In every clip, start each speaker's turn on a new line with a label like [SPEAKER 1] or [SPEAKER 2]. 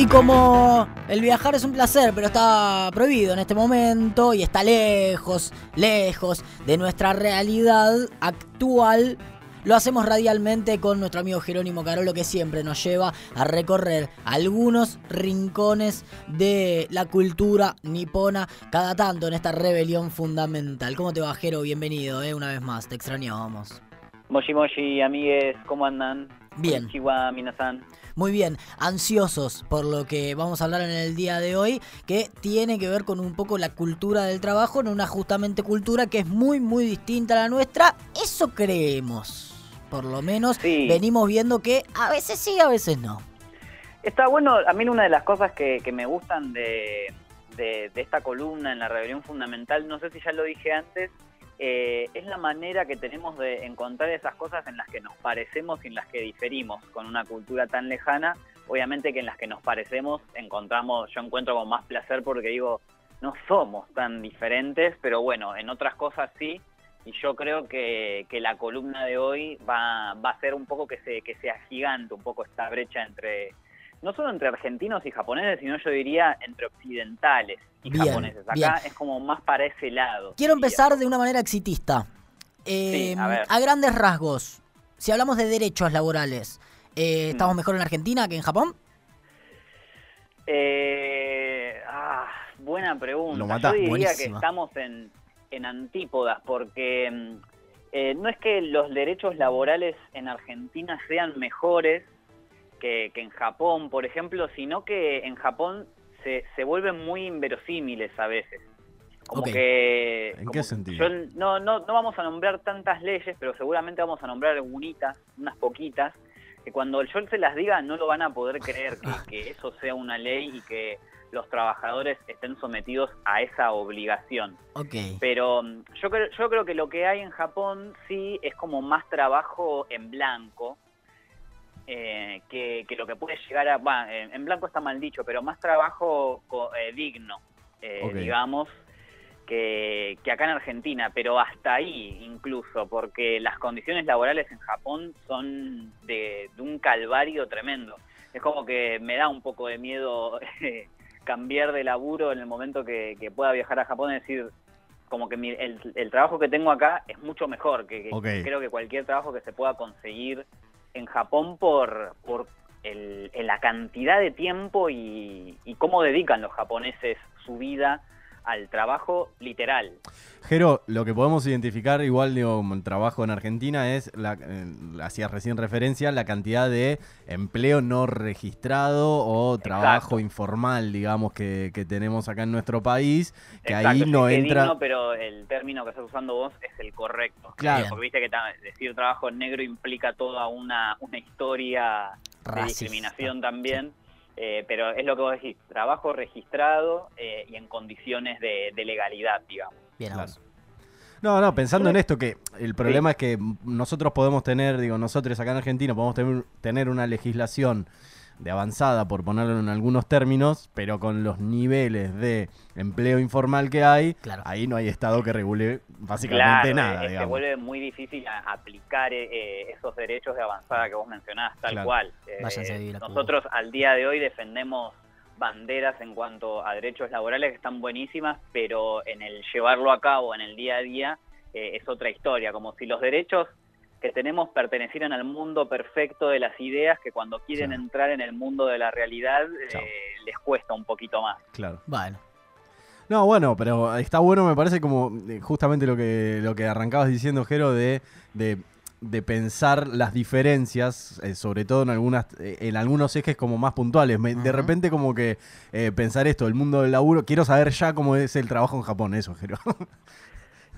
[SPEAKER 1] Y como el viajar es un placer, pero está prohibido en este momento y está lejos, lejos de nuestra realidad actual, lo hacemos radialmente con nuestro amigo Jerónimo Carolo que siempre nos lleva a recorrer algunos rincones de la cultura nipona cada tanto en esta rebelión fundamental. ¿Cómo te va, Jero? Bienvenido, eh, una vez más, te extrañábamos.
[SPEAKER 2] Moshi Moshi, amigues, ¿cómo andan?
[SPEAKER 1] Bien.
[SPEAKER 2] Chihuahua, Minasan.
[SPEAKER 1] Muy bien, ansiosos por lo que vamos a hablar en el día de hoy, que tiene que ver con un poco la cultura del trabajo, en una justamente cultura que es muy, muy distinta a la nuestra. Eso creemos. Por lo menos
[SPEAKER 2] Sí.
[SPEAKER 1] venimos viendo que a veces sí, a veces no.
[SPEAKER 2] Está bueno, a mí una de las cosas que, que me gustan de, de- de esta columna en la rebelión fundamental, no sé si ya lo dije antes, eh, es la manera que tenemos de encontrar esas cosas en las que nos parecemos y en las que diferimos con una cultura tan lejana. Obviamente que en las que nos parecemos encontramos, yo encuentro con más placer porque digo, no somos tan diferentes, pero bueno, en otras cosas sí. Y yo creo que, que la columna de hoy va, va a ser un poco que se, que sea gigante, un poco esta brecha entre, no solo entre argentinos y japoneses, sino yo diría entre occidentales y
[SPEAKER 1] Bien,
[SPEAKER 2] japoneses. Acá
[SPEAKER 1] bien.
[SPEAKER 2] es como más para ese lado.
[SPEAKER 1] Quiero
[SPEAKER 2] diría.
[SPEAKER 1] empezar de una manera exitista. Eh,
[SPEAKER 2] Sí, a ver.
[SPEAKER 1] grandes rasgos, si hablamos de derechos laborales, eh,
[SPEAKER 2] Mm.
[SPEAKER 1] ¿estamos mejor en Argentina que en Japón?
[SPEAKER 2] Eh, ah, buena pregunta.
[SPEAKER 3] Lo matás.
[SPEAKER 2] Yo diría
[SPEAKER 1] Buenísima.
[SPEAKER 2] que estamos en, en antípodas porque mm, eh, no es que los derechos laborales en Argentina sean mejores que, que en Japón, por ejemplo, sino que en Japón se, se vuelven muy inverosímiles a veces. Como que...
[SPEAKER 3] ¿En
[SPEAKER 2] como-
[SPEAKER 3] qué sentido?
[SPEAKER 2] yo no, no, no vamos a nombrar tantas leyes, pero seguramente vamos a nombrar algunitas, unas poquitas, que cuando yo se las diga no lo van a poder creer que, que eso sea una ley y que los trabajadores estén sometidos a esa obligación.
[SPEAKER 1] Ok.
[SPEAKER 2] Pero mm, yo creo, yo creo que lo que hay en Japón sí es como más trabajo en blanco eh, que, que lo que puede llegar a... va, en blanco está mal dicho, pero más trabajo co- eh, digno, eh, digamos, que, que acá en Argentina, pero hasta ahí incluso, porque las condiciones laborales en Japón son de, de un calvario tremendo. Es como que me da un poco de miedo cambiar de laburo en el momento que, que pueda viajar a Japón y decir, como que mi- el, el trabajo que tengo acá es mucho mejor que, creo que cualquier trabajo que se pueda conseguir en Japón por, por el- la cantidad de tiempo y, y cómo dedican los japoneses su vida al trabajo literal.
[SPEAKER 3] Jero, lo que podemos identificar, igual digo, como el trabajo en Argentina, es, la, eh, hacías recién referencia, la cantidad de empleo no registrado o trabajo
[SPEAKER 2] Exacto.
[SPEAKER 3] informal, digamos, que, que tenemos acá en nuestro país, que
[SPEAKER 2] Exacto,
[SPEAKER 3] ahí no entra...
[SPEAKER 2] digno, pero el término que estás usando vos es el correcto.
[SPEAKER 3] Claro.
[SPEAKER 2] Porque viste que decir trabajo negro implica toda una, una historia de discriminación también. Eh, pero es lo que vos decís, trabajo registrado eh, y en condiciones de, de legalidad, digamos.
[SPEAKER 1] Bien,
[SPEAKER 3] Claro. No, no, pensando en esto, que el problema es que nosotros podemos tener, digo, nosotros acá en Argentina podemos tener, tener una legislación de avanzada, por ponerlo en algunos términos, pero con los niveles de empleo informal que hay,
[SPEAKER 1] Claro.
[SPEAKER 3] ahí no hay Estado que regule básicamente
[SPEAKER 2] Claro,
[SPEAKER 3] nada,
[SPEAKER 2] eh, se vuelve muy difícil a- aplicar eh, eh, esos derechos de avanzada que vos mencionás, tal
[SPEAKER 3] Claro.
[SPEAKER 2] cual. Eh,
[SPEAKER 1] Váyanse a vivir a Cuba.
[SPEAKER 2] nosotros al día de hoy defendemos banderas en cuanto a derechos laborales que están buenísimas, pero en el llevarlo a cabo en el día a día eh, es otra historia, como si los derechos que tenemos pertenecieran al mundo perfecto de las ideas que cuando quieren
[SPEAKER 3] Claro.
[SPEAKER 2] entrar en el mundo de la realidad eh, les cuesta un poquito más.
[SPEAKER 3] Claro.
[SPEAKER 1] Bueno,
[SPEAKER 3] No, bueno, pero está bueno, me parece como eh, justamente lo que, lo que arrancabas diciendo, Jero, de, de, de pensar las diferencias, eh, sobre todo en algunas, eh, en algunos ejes como más puntuales. Me- De repente como que eh, pensar esto, el mundo del laburo, quiero saber ya cómo es el trabajo en Japón, eso, Jero.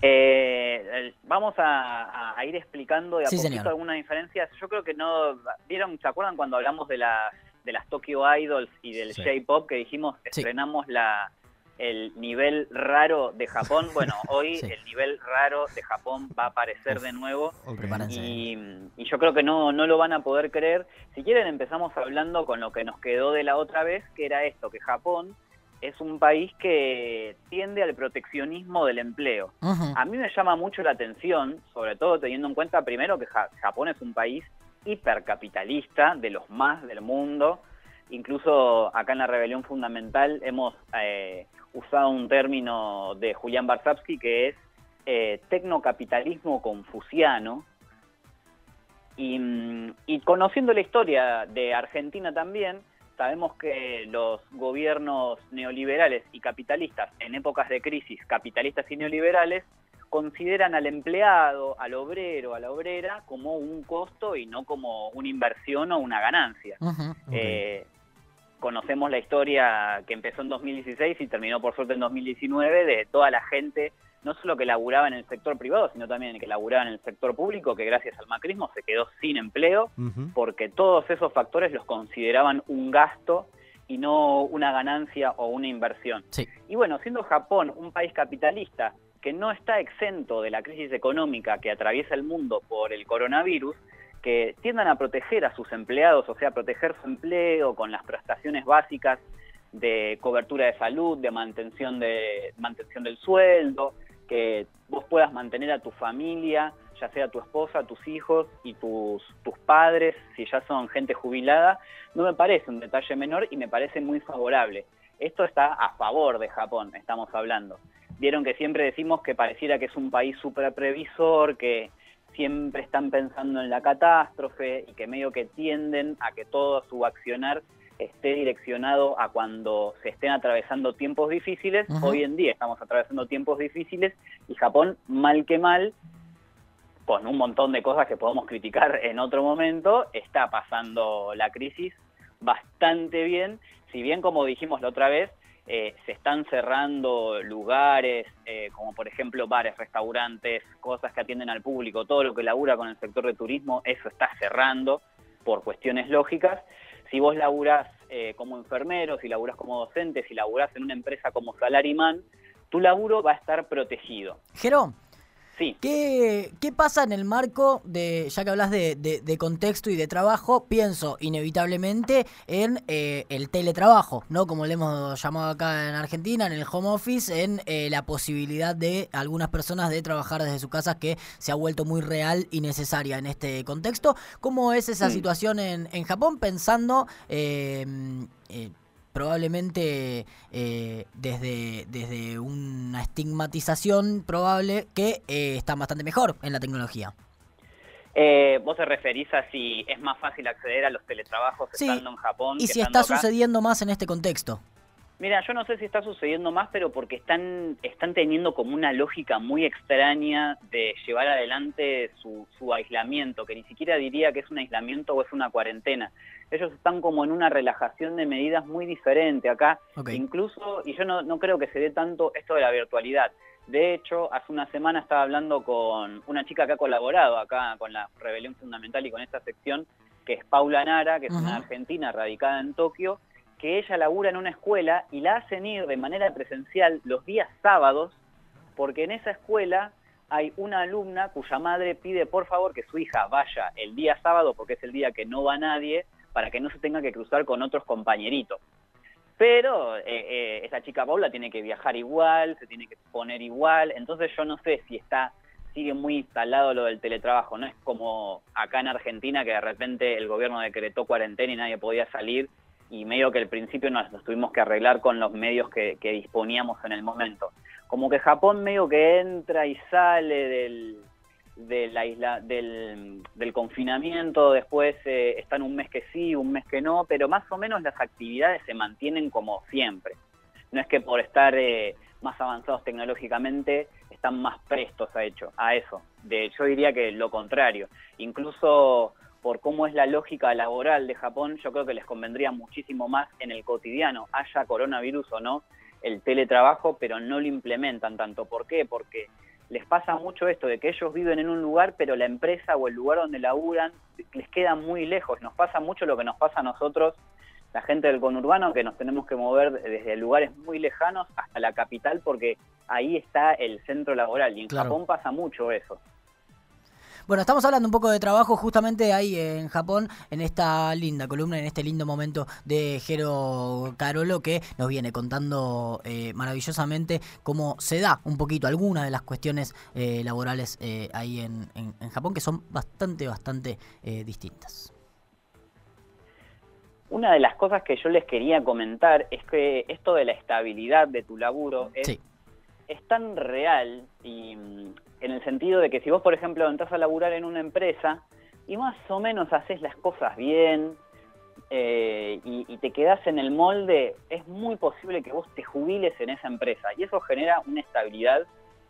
[SPEAKER 2] Eh, vamos a, ir explicando de a
[SPEAKER 1] Sí,
[SPEAKER 2] poquito
[SPEAKER 1] señor.
[SPEAKER 2] algunas diferencias. Yo creo que no. ¿Vieron? ¿Se acuerdan cuando hablamos de las, de las Tokyo Idols y del
[SPEAKER 3] Sí.
[SPEAKER 2] J-pop que dijimos
[SPEAKER 1] Sí.
[SPEAKER 2] estrenamos la, el nivel raro de Japón? Bueno, hoy
[SPEAKER 1] Sí.
[SPEAKER 2] el nivel raro de Japón va a aparecer de nuevo. Y, y yo creo que no, no lo van a poder creer. Si quieren empezamos hablando con lo que nos quedó de la otra vez, que era esto, que Japón es un país que tiende al proteccionismo del empleo. A mí me llama mucho la atención, sobre todo teniendo en cuenta primero que Ja- Japón es un país hipercapitalista, de los más del mundo, Incluso acá en la Rebelión Fundamental hemos eh, usado un término de Julián Barsavsky que es eh, tecnocapitalismo confuciano. Y, mm, y conociendo la historia de Argentina también, sabemos que los gobiernos neoliberales y capitalistas, en épocas de crisis capitalistas y neoliberales, consideran al empleado, al obrero, a la obrera como un costo y no como una inversión o una ganancia. Eh, conocemos la historia que empezó en 2016 y terminó por suerte en 2019 de toda la gente, no solo que laburaba en el sector privado, sino también que laburaba en el sector público, que gracias al macrismo se quedó sin empleo, porque todos esos factores los consideraban un gasto y no una ganancia o una inversión. Y bueno, siendo Japón un país capitalista que no está exento de la crisis económica que atraviesa el mundo por el coronavirus, que tiendan a proteger a sus empleados, o sea, proteger su empleo con las prestaciones básicas de cobertura de salud, de mantención, de, mantención del sueldo, que vos puedas mantener a tu familia, ya sea tu esposa, tus hijos y tus, tus padres, si ya son gente jubilada, no me parece un detalle menor y me parece muy favorable. Esto está a favor de Japón, estamos hablando vieron que siempre decimos que pareciera que es un país súper previsor, que siempre están pensando en la catástrofe y que medio que tienden a que todo su accionar esté direccionado a cuando se estén atravesando tiempos difíciles. Hoy en día estamos atravesando tiempos difíciles y Japón, mal que mal, con un montón de cosas que podemos criticar en otro momento, está pasando la crisis bastante bien, si bien como dijimos la otra vez, eh, se están cerrando lugares, eh, como por ejemplo bares, restaurantes, cosas que atienden al público, todo lo que labura con el sector de turismo, eso está cerrando por cuestiones lógicas. Si vos laburás eh, como enfermero, si laburás como docente, si laburás en una empresa como Salariman, tu laburo va a estar protegido.
[SPEAKER 1] Jerón, ¿Qué, pasa en el marco de, ya que hablas de, contexto y de trabajo, pienso inevitablemente en eh, el teletrabajo, ¿no? Como le hemos llamado acá en Argentina, en el home office, en eh, la posibilidad de algunas personas de trabajar desde su casa que se ha vuelto muy real y necesaria en este contexto. ¿Cómo es esa situación en, en Japón pensando... Eh, probablemente eh, desde, desde una estigmatización probable que eh, está bastante mejor en la tecnología.
[SPEAKER 2] Eh, ¿Vos te referís a si es más fácil acceder a los teletrabajos estando en Japón?
[SPEAKER 1] Y si está sucediendo más en este contexto.
[SPEAKER 2] Mira, yo no sé si está sucediendo más, pero porque están, están teniendo como una lógica muy extraña de llevar adelante su, su aislamiento, que ni siquiera diría que es un aislamiento o es una cuarentena. Ellos están como en una relajación de medidas muy diferente acá, incluso, y yo no, no creo que se dé tanto esto de la virtualidad. De hecho, hace una semana estaba hablando con una chica que ha colaborado acá con la Rebelión Fundamental y con esta sección, que es Paula Nara, que es una argentina radicada en Tokio, que ella labura en una escuela y la hacen ir de manera presencial los días sábados, porque en esa escuela hay una alumna cuya madre pide por favor que su hija vaya el día sábado, porque es el día que no va nadie, para que no se tenga que cruzar con otros compañeritos. Pero eh, eh, esa chica Paula tiene que viajar igual, se tiene que poner igual, entonces yo no sé si está sigue muy instalado lo del teletrabajo, no es como acá en Argentina que de repente el gobierno decretó cuarentena y nadie podía salir y medio que al principio nos, tuvimos que arreglar con los medios que, disponíamos en el momento. Como que Japón medio que entra y sale del, de la isla, del, confinamiento, después eh, están un mes que sí, un mes que no, pero más o menos las actividades se mantienen como siempre. No es que por estar eh, más avanzados tecnológicamente están más prestos a, hecho, a eso. De, yo diría que lo contrario. Incluso por cómo es la lógica laboral de Japón, yo creo que les convendría muchísimo más en el cotidiano, haya coronavirus o no, el teletrabajo, pero no lo implementan tanto. ¿Por qué? Porque les pasa mucho esto de que ellos viven en un lugar, pero la empresa o el lugar donde laburan les queda muy lejos. Nos pasa mucho lo que nos pasa a nosotros, la gente del conurbano, que nos tenemos que mover desde lugares muy lejanos hasta la capital, porque ahí está el centro laboral. Y en Japón pasa mucho eso.
[SPEAKER 1] Bueno, estamos hablando un poco de trabajo justamente ahí en Japón, en esta linda columna, en este lindo momento de Jero Carolo, que nos viene contando eh, maravillosamente cómo se da un poquito algunas de las cuestiones eh, laborales eh, ahí en, Japón, que son bastante, bastante distintas.
[SPEAKER 2] una de las cosas que yo les quería comentar es que esto de la estabilidad de tu laburo es, es tan real y en el sentido de que si vos, por ejemplo, entras a laburar en una empresa y más o menos haces las cosas bien eh, y, te quedás en el molde, es muy posible que vos te jubiles en esa empresa y eso genera una estabilidad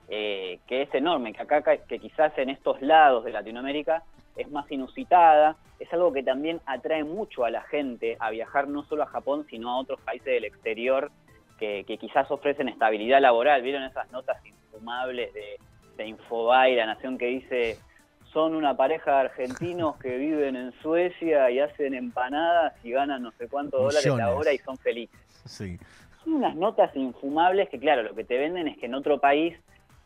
[SPEAKER 2] eh, que es enorme, que acá que quizás en estos lados de Latinoamérica es más inusitada, es algo que también atrae mucho a la gente a viajar no solo a Japón, sino a otros países del exterior que, quizás ofrecen estabilidad laboral. ¿Vieron esas notas infumables de, de Infobae, la nación que dice son una pareja de argentinos que viven en Suecia y hacen empanadas y ganan no sé cuántos dólares la hora y son felices.
[SPEAKER 3] Sí.
[SPEAKER 2] Son unas notas infumables que, claro, lo que te venden es que en otro país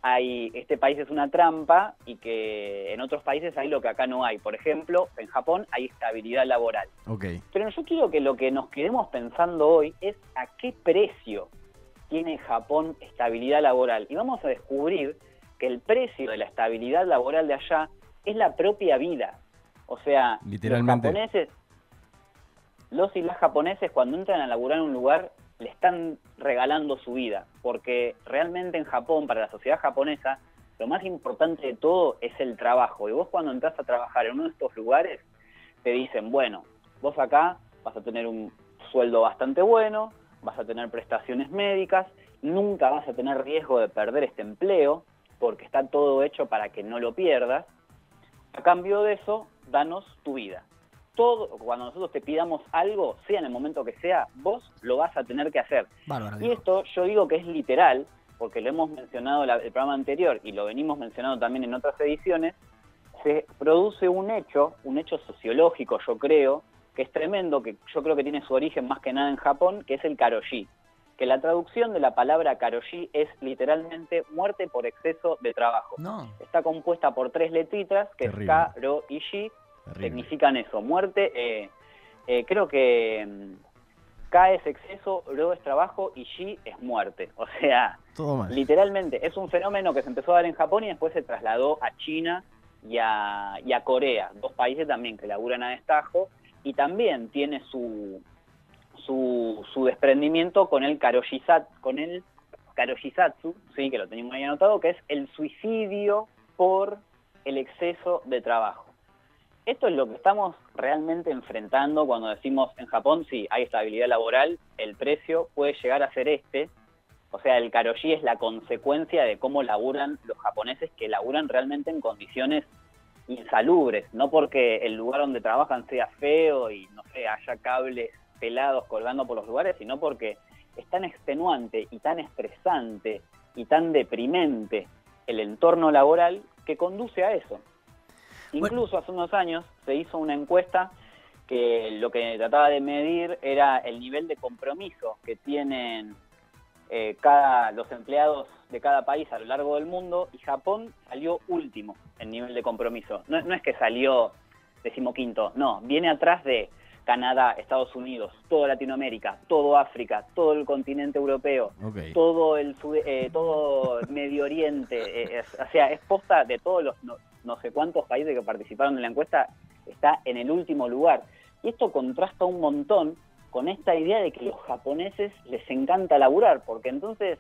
[SPEAKER 2] hay, este país es una trampa y que en otros países hay lo que acá no hay. Por ejemplo, en Japón hay estabilidad laboral.
[SPEAKER 3] Okay.
[SPEAKER 2] Pero yo quiero que lo que nos quedemos pensando hoy es a qué precio tiene Japón estabilidad laboral. Y vamos a descubrir que el precio de la estabilidad laboral de allá es la propia vida. O sea,
[SPEAKER 3] Literalmente.
[SPEAKER 2] los japoneses, los y las japoneses cuando entran a laburar en un lugar le están regalando su vida, porque realmente en Japón, para la sociedad japonesa, lo más importante de todo es el trabajo. Y vos cuando entras a trabajar en uno de estos lugares, te dicen, bueno, vos acá vas a tener un sueldo bastante bueno, vas a tener prestaciones médicas, nunca vas a tener riesgo de perder este empleo, porque está todo hecho para que no lo pierdas. A cambio de eso, danos tu vida todo, cuando nosotros te pidamos algo, sea en el momento que sea, vos lo vas a tener que hacer. y esto yo digo que es literal, porque lo hemos mencionado en el programa anterior y lo venimos mencionando también en otras ediciones, se produce un hecho, un hecho sociológico, yo creo, que es tremendo, que yo creo que tiene su origen más que nada en Japón, que es el karoshi. Que la traducción de la palabra karoshi es literalmente muerte por exceso de trabajo. Está compuesta por tres letritas, que es K, Ro y Shi, significan eso, muerte. Eh, eh, creo que mm, K es exceso, Ro es trabajo y Shi es muerte. O sea, literalmente es un fenómeno que se empezó a dar en Japón y después se trasladó a China y a, y a Corea, dos países también que laburan a destajo y también tiene su, su, su desprendimiento con el karoshisatsu, con el karoshisatsu, sí, que lo tenemos ahí anotado, que es el suicidio por el exceso de trabajo. Esto es lo que estamos realmente enfrentando cuando decimos en Japón, sí, hay estabilidad laboral, el precio puede llegar a ser este. O sea, el karoshi es la consecuencia de cómo laburan los japoneses que laburan realmente en condiciones insalubres, no porque el lugar donde trabajan sea feo y no sé, haya cables pelados colgando por los lugares, sino porque es tan extenuante y tan estresante y tan deprimente el entorno laboral que conduce a eso. Incluso hace unos años se hizo una encuesta que lo que trataba de medir era el nivel de compromiso que tienen eh, cada, los empleados de cada país a lo largo del mundo y Japón salió último en nivel de compromiso. No, es que salió decimoquinto, no, viene atrás de Canadá, Estados Unidos, toda Latinoamérica, todo África, todo el continente europeo, todo el eh, todo Medio Oriente, eh, o sea, es posta de todos los no sé cuántos países que participaron en la encuesta, está en el último lugar. Y esto contrasta un montón con esta idea de que los japoneses les encanta laburar, porque entonces,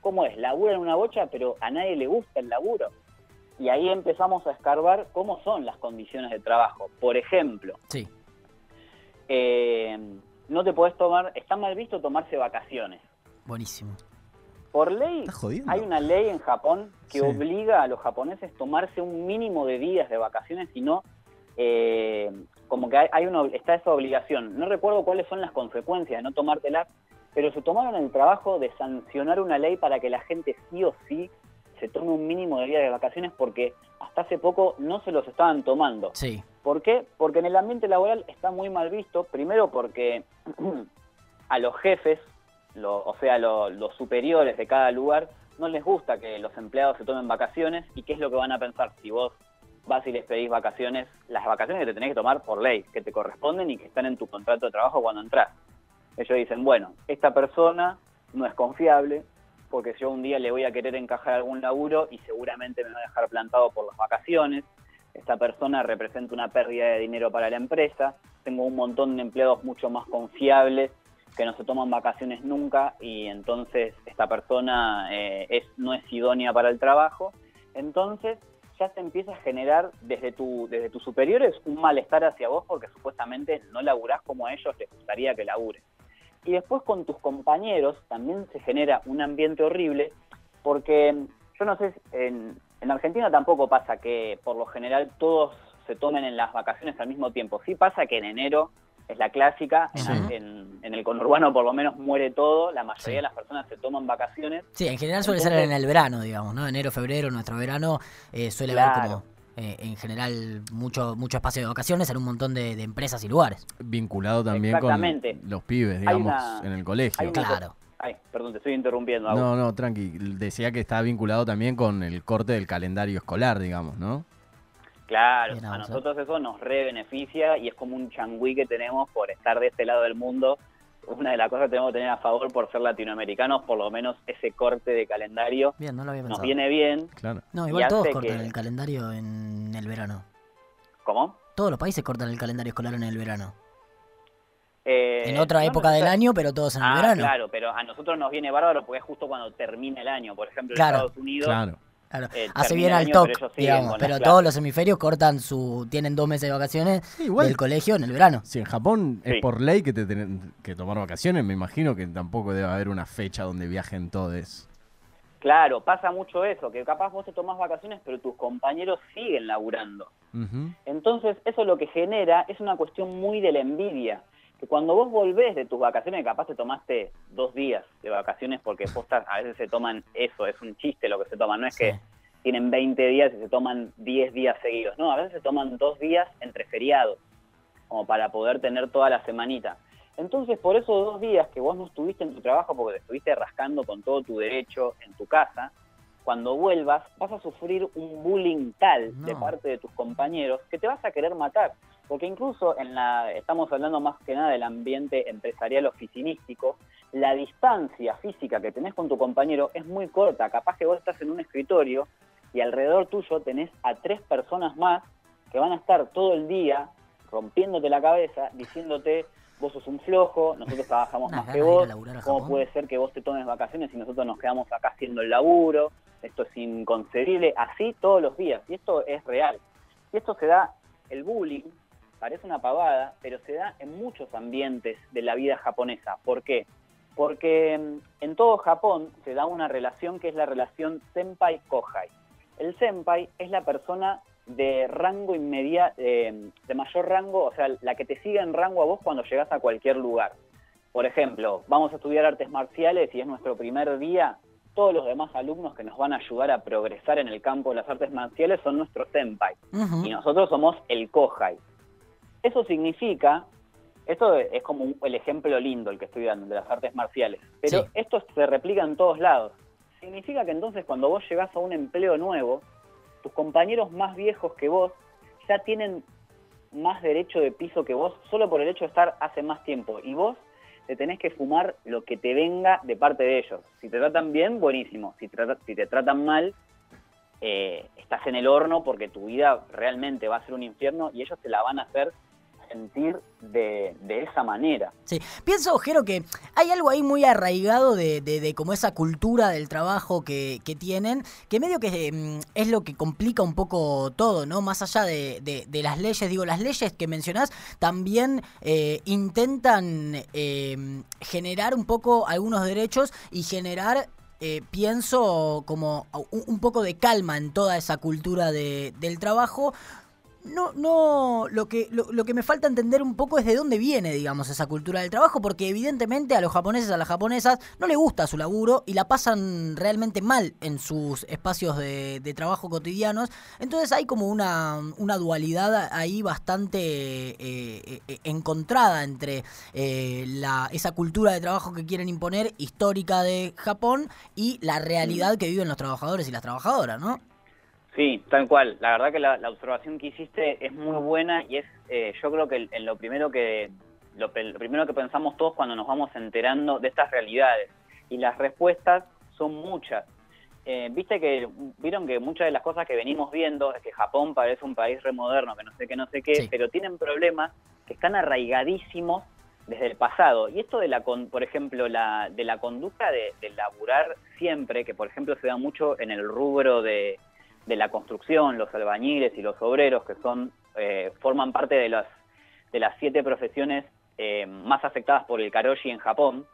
[SPEAKER 2] ¿cómo es? Laburan una bocha, pero a nadie le gusta el laburo. Y ahí empezamos a escarbar cómo son las condiciones de trabajo. Por ejemplo,
[SPEAKER 1] sí.
[SPEAKER 2] Eh, no te puedes tomar, está mal visto tomarse vacaciones.
[SPEAKER 1] Buenísimo.
[SPEAKER 2] Por ley, hay una ley en Japón que obliga a los japoneses a tomarse un mínimo de días de vacaciones, sino eh, como que hay, una, está esa obligación. No recuerdo cuáles son las consecuencias de no tomártela, pero se tomaron el trabajo de sancionar una ley para que la gente sí o sí se tome un mínimo de días de vacaciones porque hasta hace poco no se los estaban tomando.
[SPEAKER 1] Sí.
[SPEAKER 2] ¿Por qué? Porque en el ambiente laboral está muy mal visto, primero porque a los jefes o sea, los superiores de cada lugar, no les gusta que los empleados se tomen vacaciones y qué es lo que van a pensar si vos vas y les pedís vacaciones, las vacaciones que te tenés que tomar por ley, que te corresponden y que están en tu contrato de trabajo cuando entras. Ellos dicen, bueno, esta persona no es confiable porque yo un día le voy a querer encajar algún laburo y seguramente me va a dejar plantado por las vacaciones. Esta persona representa una pérdida de dinero para la empresa. tengo un montón de empleados mucho más confiables que no se toman vacaciones nunca y entonces esta persona eh, es, no es idónea para el trabajo. Entonces ya se empieza a generar desde, tu, desde tus superiores un malestar hacia vos porque supuestamente no laburás como a ellos les gustaría que labures. Y después con tus compañeros también se genera un ambiente horrible porque yo no sé, en, en Argentina tampoco pasa que por lo general todos se tomen en las vacaciones al mismo tiempo. Sí pasa que en enero es la clásica, en, el conurbano por lo menos muere todo, la mayoría de las personas se toman vacaciones.
[SPEAKER 1] Sí, en general suele ser en el verano, digamos, ¿no? Enero, febrero, nuestro verano eh, suele haber como eh, en general mucho mucho espacio de vacaciones en un montón de, empresas y lugares.
[SPEAKER 3] Vinculado también con los pibes, digamos, en el colegio.
[SPEAKER 1] Claro.
[SPEAKER 2] Ay, perdón, te estoy interrumpiendo.
[SPEAKER 3] No, no, tranqui. Decía que está vinculado también con el corte del calendario escolar, digamos, ¿no?
[SPEAKER 2] Claro, a nosotros eso nos re beneficia y es como un changüí que tenemos por estar de este lado del mundo. Una de las cosas que tenemos que tener a favor por ser latinoamericanos, por lo menos ese corte de calendario nos viene bien.
[SPEAKER 3] Claro.
[SPEAKER 1] No, igual todos cortan el calendario en el verano.
[SPEAKER 2] ¿Cómo?
[SPEAKER 1] Todos los países cortan el calendario escolar en el verano. Eh, en otra época del año, pero todos en el ah, verano.
[SPEAKER 2] Claro, pero a nosotros nos viene bárbaro porque es justo cuando termina el año. Por ejemplo, en Estados Unidos
[SPEAKER 3] claro
[SPEAKER 1] eh, hace bien al top, pero, digamos, pero todos los hemisferios cortan su, tienen dos meses de vacaciones del colegio en el verano.
[SPEAKER 3] Si en Japón es por ley que te tienen que tomar vacaciones, me imagino que tampoco debe haber una fecha donde viajen todos.
[SPEAKER 2] Claro, pasa mucho eso, que capaz vos te tomás vacaciones, pero tus compañeros siguen laburando. Entonces, eso lo que genera es una cuestión muy de la envidia que cuando vos volvés de tus vacaciones, capaz te tomaste dos días de vacaciones porque postas a veces se toman eso, es un chiste lo que se toma, no es que tienen 20 días y se toman 10 días seguidos, no, a veces se toman dos días entre feriados, como para poder tener toda la semanita. Entonces, por esos dos días que vos no estuviste en tu trabajo porque te estuviste rascando con todo tu derecho en tu casa, cuando vuelvas vas a sufrir un bullying tal de parte de tus compañeros que te vas a querer matar. Porque incluso en la, estamos hablando más que nada del ambiente empresarial oficinístico, la distancia física que tenés con tu compañero es muy corta. Capaz que vos estás en un escritorio y alrededor tuyo tenés a tres personas más que van a estar todo el día rompiéndote la cabeza, diciéndote vos sos un flojo, nosotros trabajamos más que vos, ¿cómo puede ser que vos te tomes vacaciones y nosotros nos quedamos acá haciendo el laburo? Esto es inconcebible, así todos los días, y esto es real. Y esto se da, el bullying parece una pavada, pero se da en muchos ambientes de la vida japonesa. ¿Por qué? Porque mm, en todo Japón se da una relación que es la relación senpai-kohai. El senpai es la persona de rango inmediato, eh, de mayor rango, o sea, la que te sigue en rango a vos cuando llegas a cualquier lugar. Por ejemplo, vamos a estudiar artes marciales y es nuestro primer día, todos los demás alumnos que nos van a ayudar a progresar en el campo de las artes marciales son nuestros senpai. Y nosotros somos el kohai. Eso significa, esto es como el ejemplo lindo el que estoy dando de las artes marciales, pero esto se replica en todos lados. Significa que entonces cuando vos llegás a un empleo nuevo, tus compañeros más viejos que vos ya tienen más derecho de piso que vos solo por el hecho de estar hace más tiempo. Y vos te tenés que fumar lo que te venga de parte de ellos. Si te tratan bien, buenísimo. Si si te tratan mal, eh, estás en el horno porque tu vida realmente va a ser un infierno y ellos te la van a hacer sentir de, esa manera.
[SPEAKER 1] Sí, pienso, Ojero, que hay algo ahí muy arraigado de, de, como esa cultura del trabajo que, tienen, que medio que mm, es lo que complica un poco todo, ¿no? Más allá de, las leyes, digo, las leyes que mencionás también eh, intentan eh, generar un poco algunos derechos y generar eh, pienso como un, poco de calma en toda esa cultura de, del trabajo, no, no, lo que, lo, que me falta entender un poco es de dónde viene, digamos, esa cultura del trabajo, porque evidentemente a los japoneses, a las japonesas, no les gusta su laburo y la pasan realmente mal en sus espacios de, trabajo cotidianos. Entonces hay como una, una dualidad ahí bastante eh, eh, encontrada entre eh, la, esa cultura de trabajo que quieren imponer, histórica de Japón, y la realidad que viven los trabajadores y las trabajadoras, ¿no?
[SPEAKER 2] Sí, tal cual. La verdad que la, observación que hiciste es muy buena y es, eh, yo creo que en lo primero que lo, primero que pensamos todos cuando nos vamos enterando de estas realidades y las respuestas son muchas. Eh, viste que vieron que muchas de las cosas que venimos viendo es que Japón parece un país remoderno, que no sé qué, no sé qué, pero tienen problemas que están arraigadísimos desde el pasado. Y esto de la, por ejemplo, la, de la conducta de, laburar siempre, que por ejemplo se da mucho en el rubro de, la construcción, los albañiles y los obreros, que son eh, forman parte de las, de las siete profesiones eh, más afectadas por el karoshi en Japón.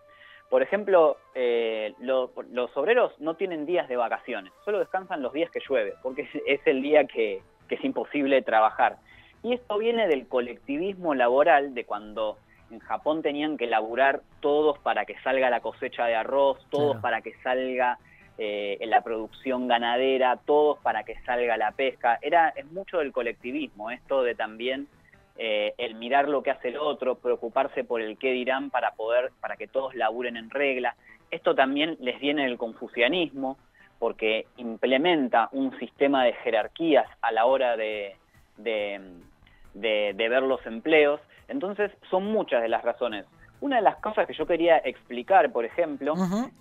[SPEAKER 2] Por ejemplo, eh, los obreros no tienen días de vacaciones, solo descansan los días que llueve, porque es el día que, que es imposible trabajar. Y esto viene del colectivismo laboral, de cuando en Japón tenían que laburar todos para que salga la cosecha de arroz, todos para que salga eh, la producción ganadera, todos para que salga la pesca. Era, es mucho del colectivismo, esto de también eh, el mirar lo que hace el otro, preocuparse por el qué dirán para poder, para que todos laburen en regla. Esto también les viene del confucianismo, porque implementa un sistema de jerarquías a la hora de, de ver los empleos entonces, son muchas de las razones. Una de las cosas que yo quería explicar, por ejemplo,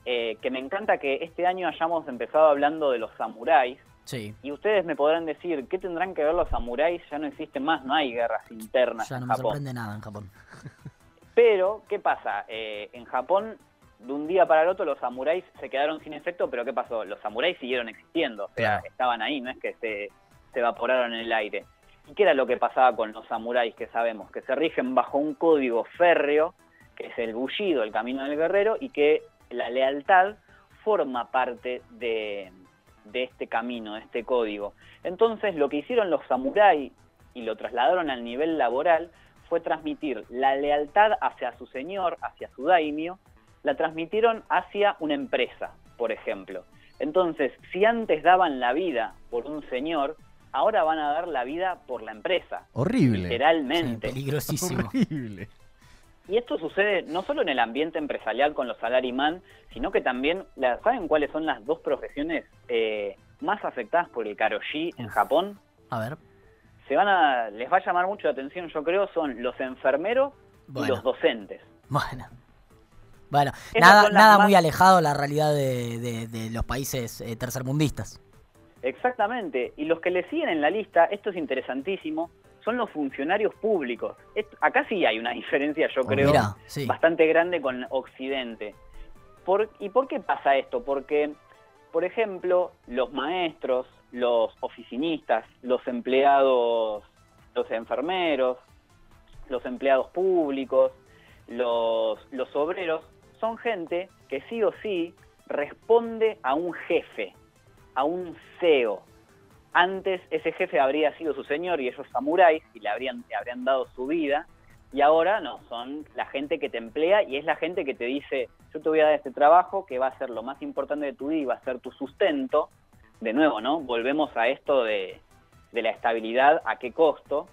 [SPEAKER 2] eh, que me encanta que este año hayamos empezado hablando de los samuráis. Sí. Y ustedes me podrán decir, ¿qué tendrán que ver los samuráis? Ya no existen más, no hay guerras internas.
[SPEAKER 1] Ya
[SPEAKER 2] no
[SPEAKER 1] me sorprende nada en Japón.
[SPEAKER 2] Pero, ¿qué pasa? Eh, en Japón, de un día para el otro, los samuráis se quedaron sin efecto, pero ¿qué pasó? Los samuráis siguieron existiendo, o sea, estaban ahí, no es que se, se evaporaron en el aire. ¿Y qué era lo que pasaba con los samuráis que sabemos? Que se rigen bajo un código férreo, que es el bullido, el camino del guerrero, y que la lealtad forma parte de, este camino, de este código. Entonces lo que hicieron los samuráis y lo trasladaron al nivel laboral fue transmitir la lealtad hacia su señor, hacia su daimio, la transmitieron hacia una empresa, por ejemplo. Entonces, si antes daban la vida por un señor, ahora van a dar la vida por la empresa.
[SPEAKER 3] Horrible.
[SPEAKER 2] Literalmente.
[SPEAKER 1] peligrosísimo.
[SPEAKER 3] Horrible.
[SPEAKER 2] Y esto sucede no solo en el ambiente empresarial con los salaryman, sino que también, ¿saben cuáles son las dos profesiones eh, más afectadas por el karoshi en Japón?
[SPEAKER 1] A ver.
[SPEAKER 2] Se van a, les va a llamar mucho la atención, yo creo, son los enfermeros y los docentes.
[SPEAKER 1] Bueno. Bueno, nada, nada muy alejado de la realidad de, los países eh, tercermundistas.
[SPEAKER 2] Exactamente. Y los que le siguen en la lista, esto es interesantísimo, son los funcionarios públicos. acá sí hay una diferencia, yo oh, creo, bastante grande con Occidente. ¿Y por qué pasa esto? Porque, por ejemplo, los maestros, los oficinistas, los empleados, los enfermeros, los empleados públicos, los, los obreros, son gente que sí o sí responde a un jefe, a un CEO. Antes ese jefe habría sido su señor y ellos samuráis y le habrían, habrían dado su vida. Y ahora no, son la gente que te emplea y es la gente que te dice, yo te voy a dar este trabajo que va a ser lo más importante de tu vida y va a ser tu sustento. De nuevo, ¿no? Volvemos a esto de, la estabilidad, a qué costo.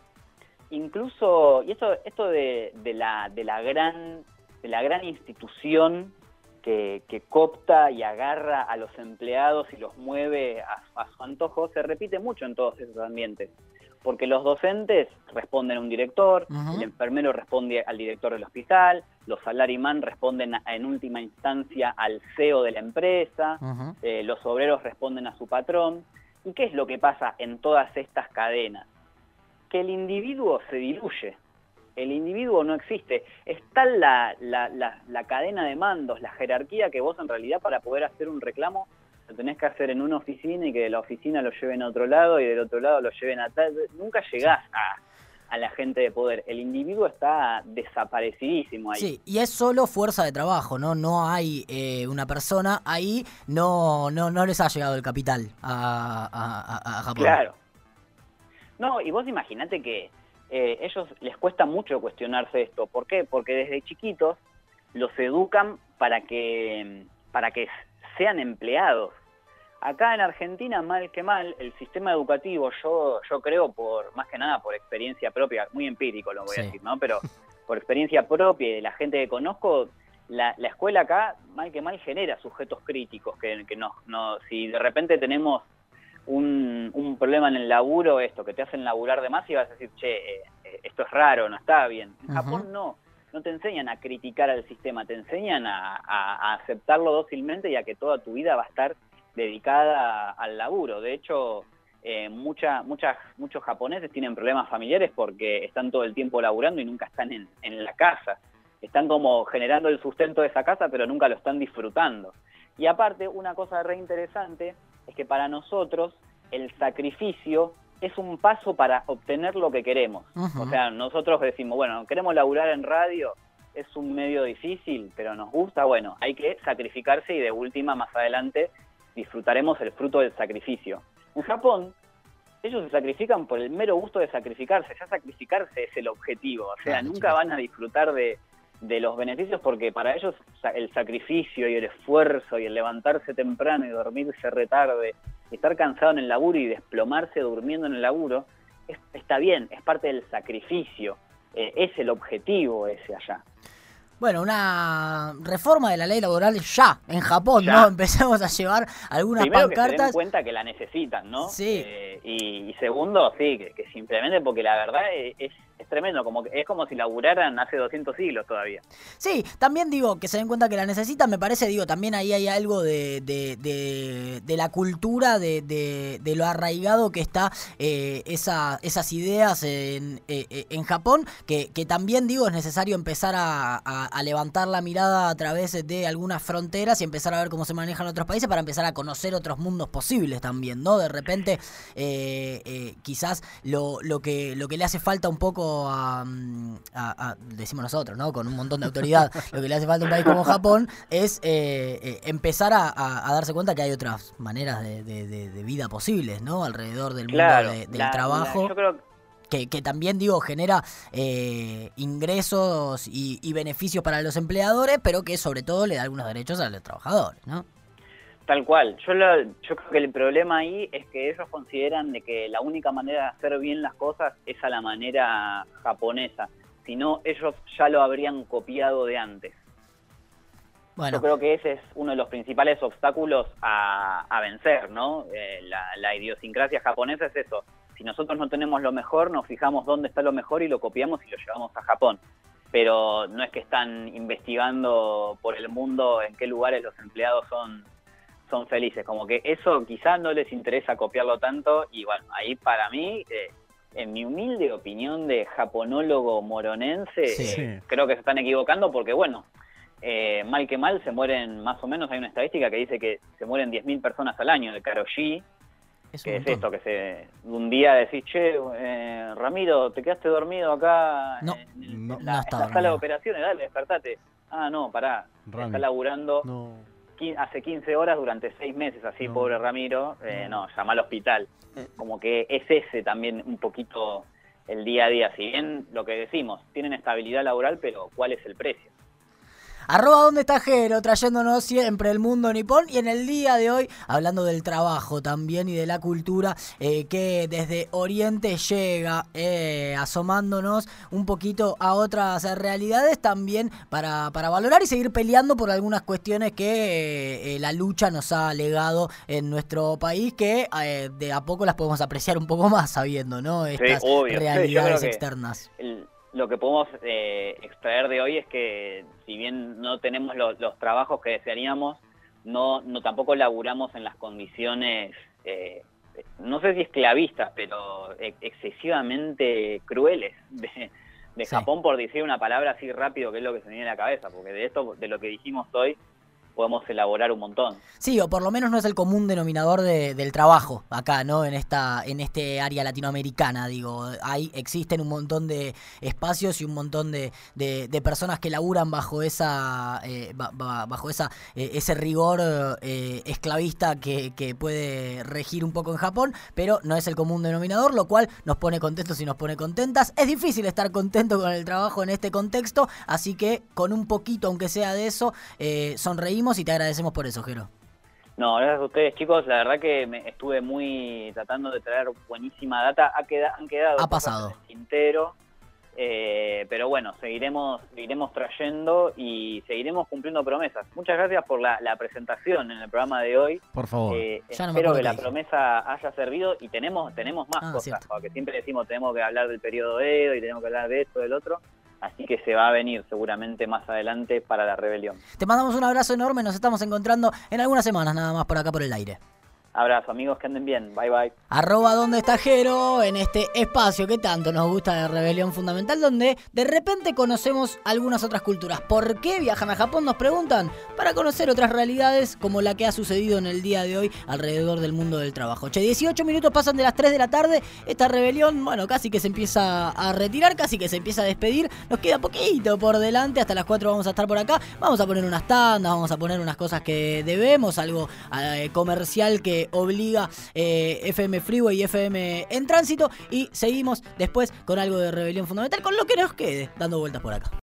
[SPEAKER 2] Incluso, y esto, esto de, la, de, la gran, de la gran institución que, que, copta y agarra a los empleados y los mueve a, su antojo, se repite mucho en todos esos ambientes. Porque los docentes responden a un director, el enfermero responde al director del hospital, los salaryman responden en última instancia al CEO de la empresa, eh, los obreros responden a su patrón. ¿Y qué es lo que pasa en todas estas cadenas? Que el individuo se diluye, el individuo no existe. Está la, la, la, cadena de mandos, la jerarquía que vos en realidad para poder hacer un reclamo lo tenés que hacer en una oficina y que de la oficina lo lleven a otro lado y del otro lado lo lleven a tal. Nunca llegás a, a la gente de poder. El individuo está desaparecidísimo ahí.
[SPEAKER 1] Sí, y es solo fuerza de trabajo, ¿no? No hay eh, una persona ahí, no, no, no les ha llegado el capital a, a, a Japón.
[SPEAKER 2] Claro. No, y vos imaginate que eh, ellos les cuesta mucho cuestionarse esto. ¿Por qué? Porque desde chiquitos los educan para que, para que sean empleados. Acá en Argentina, mal que mal, el sistema educativo, yo, yo creo por, más que nada por experiencia propia, muy empírico lo voy a decir, ¿no? Pero por experiencia propia y de la gente que conozco, la, la, escuela acá, mal que mal, genera sujetos críticos, que, que no, no, si de repente tenemos un, problema en el laburo, esto, que te hacen laburar de más y vas a decir, che, eh, eh, esto es raro, no está bien. En Japón no, no te enseñan a criticar al sistema, te enseñan a, aceptarlo dócilmente y a que toda tu vida va a estar dedicada al laburo. De hecho, eh, mucha, muchas, muchos japoneses tienen problemas familiares porque están todo el tiempo laburando y nunca están en, en la casa. Están como generando el sustento de esa casa, pero nunca lo están disfrutando. Y aparte, una cosa re interesante es que para nosotros el sacrificio es un paso para obtener lo que queremos. O sea, nosotros decimos, bueno, queremos laburar en radio, es un medio difícil, pero nos gusta, bueno, hay que sacrificarse y de última, más adelante, disfrutaremos el fruto del sacrificio. En Japón, ellos se sacrifican por el mero gusto de sacrificarse, ya sacrificarse es el objetivo, o sea,
[SPEAKER 1] Claro,
[SPEAKER 2] nunca van a disfrutar de, de los beneficios porque para ellos el sacrificio y el esfuerzo y el levantarse temprano y dormirse retarde, estar cansado en el laburo y desplomarse durmiendo en el laburo, es- está bien, es parte del sacrificio, eh, es el objetivo ese allá.
[SPEAKER 1] Bueno, una reforma de la ley laboral ya, en Japón,
[SPEAKER 2] Ya.
[SPEAKER 1] ¿no? Empecemos a llevar algunas
[SPEAKER 2] Primero que se den
[SPEAKER 1] pancartas.
[SPEAKER 2] cuenta que la necesitan, ¿no?
[SPEAKER 1] Sí.
[SPEAKER 2] Eh, y, y segundo, sí, que, que se implemente porque la verdad es, es, es tremendo, como que, es como si laburaran hace 200 siglos todavía.
[SPEAKER 1] Sí, también digo que se den cuenta que la necesitan, me parece, digo, también ahí hay algo de, de, de- la cultura, de, de- lo arraigado que está eh, esa, esas ideas en, eh, en Japón, que, que también digo es necesario empezar a, a- a levantar la mirada a través de algunas fronteras y empezar a ver cómo se manejan otros países para empezar a conocer otros mundos posibles también, ¿no? De repente, eh, eh, quizás lo, lo, que, lo que le hace falta un poco a, mm, a- a- decimos nosotros, ¿no? Con un montón de autoridad, lo que le hace falta a un país como Japón es eh, eh, empezar a, darse cuenta que hay otras maneras de, de- de- de vida posibles, ¿no? Alrededor del
[SPEAKER 2] Claro,
[SPEAKER 1] mundo de- del
[SPEAKER 2] la-
[SPEAKER 1] trabajo.
[SPEAKER 2] la- yo creo
[SPEAKER 1] que, que también, digo, genera eh, ingresos y, y beneficios para los empleadores, pero que sobre todo le da algunos derechos a los trabajadores, ¿no?
[SPEAKER 2] Tal cual. Yo, lo- yo creo que el problema ahí es que ellos consideran de que la única manera de hacer bien las cosas es a la manera japonesa. Si no, ellos ya lo habrían copiado de antes.
[SPEAKER 1] Bueno,
[SPEAKER 2] Yo creo que ese es uno de los principales obstáculos a, a vencer, ¿no? Eh, la, la idiosincrasia japonesa es eso. Si nosotros no tenemos lo mejor, nos fijamos dónde está lo mejor y lo copiamos y lo llevamos a Japón. Pero no es que están investigando por el mundo en qué lugares los empleados son, son felices. Como que eso quizás no les interesa copiarlo tanto y bueno, ahí para mí, eh, en mi humilde opinión de japonólogo moronense,
[SPEAKER 1] Sí.
[SPEAKER 2] eh, creo que se están equivocando porque bueno, eh, mal que mal se mueren más o menos, hay una estadística que dice que se mueren 10.000 personas al año de Karoshi,
[SPEAKER 1] es
[SPEAKER 2] que es esto, que se un día decís, che, eh, Ramiro, te quedaste dormido acá
[SPEAKER 1] No,
[SPEAKER 2] en
[SPEAKER 3] no,
[SPEAKER 2] la,
[SPEAKER 1] no
[SPEAKER 2] en
[SPEAKER 1] está
[SPEAKER 2] la sala de operaciones, dale, despertate. Ah, no, pará,
[SPEAKER 3] Rami.
[SPEAKER 2] está laburando
[SPEAKER 3] No.
[SPEAKER 2] Hace 15 horas durante 6 meses, así,
[SPEAKER 3] No.
[SPEAKER 2] pobre Ramiro, eh, no, llama al hospital. Como que es ese también un poquito el día a día, si bien lo que decimos, tienen estabilidad laboral, pero ¿cuál es el precio?
[SPEAKER 1] Arroba donde está Jero, trayéndonos siempre el mundo nipón y en el día de hoy hablando del trabajo también y de la cultura eh, que desde Oriente llega eh, asomándonos un poquito a otras realidades también para, para valorar y seguir peleando por algunas cuestiones que eh, la lucha nos ha legado en nuestro país que eh, de a poco las podemos apreciar un poco más sabiendo, ¿no? Estas.
[SPEAKER 2] Sí,
[SPEAKER 1] realidades externas.
[SPEAKER 2] el- lo que podemos eh, extraer de hoy es que si bien no tenemos lo- los trabajos que desearíamos, no, no tampoco laburamos en las condiciones, eh, no sé si esclavistas, pero e- excesivamente crueles de, de
[SPEAKER 1] Sí.
[SPEAKER 2] Japón, por decir una palabra así rápido, que es lo que se me viene a la cabeza, porque de esto, de lo que dijimos hoy, podemos elaborar un montón.
[SPEAKER 1] Sí, o por lo menos no es el común denominador de- del trabajo acá, ¿no? En esta, en este área latinoamericana, digo, hay, existen un montón de espacios y un montón de, de- personas que laburan bajo esa, eh, ba- ba- bajo esa, eh, ese rigor eh, esclavista que, que puede regir un poco en Japón, pero no es el común denominador, lo cual nos pone contentos y nos pone contentas. Es difícil estar contento con el trabajo en este contexto, así que con un poquito, aunque sea de eso, eh, y te agradecemos por eso, Jero.
[SPEAKER 2] No, gracias a ustedes, chicos. La verdad que me estuve muy tratando de traer buenísima data. Ha queda- han quedado
[SPEAKER 1] Ha pasado.
[SPEAKER 2] en el tintero. eh, pero bueno, seguiremos, seguiremos trayendo y seguiremos cumpliendo promesas. Muchas gracias por la, la presentación en el programa de hoy.
[SPEAKER 3] Por favor.
[SPEAKER 2] Eh,
[SPEAKER 1] Ya no me
[SPEAKER 2] espero que la
[SPEAKER 1] dije.
[SPEAKER 2] promesa haya servido y tenemos tenemos más
[SPEAKER 1] Ah,
[SPEAKER 2] cosas,
[SPEAKER 1] cierto.
[SPEAKER 2] porque siempre decimos tenemos que hablar del periodo Edo y tenemos que hablar de esto, del otro. Así que se va a venir seguramente más adelante para la rebelión.
[SPEAKER 1] Te mandamos un abrazo enorme, nos estamos encontrando en algunas semanas nada más por acá por el aire.
[SPEAKER 2] Abrazo, amigos, que anden bien. Bye, bye.
[SPEAKER 1] Arroba donde está Jero en este espacio que tanto nos gusta de Rebelión Fundamental, donde de repente conocemos algunas otras culturas. ¿Por qué viajan a Japón? Nos preguntan. Para conocer otras realidades como la que ha sucedido en el día de hoy alrededor del mundo del trabajo. Che, 18 minutos pasan de las 3 de la tarde. Esta rebelión, bueno, casi que se empieza a retirar, casi que se empieza a despedir. Nos queda poquito por delante. Hasta las 4 vamos a estar por acá. Vamos a poner unas tandas, vamos a poner unas cosas que debemos, algo eh, comercial que obliga eh, FM Freeway y FM en tránsito. Y seguimos después con algo de rebelión fundamental, con lo que nos quede, dando vueltas por acá.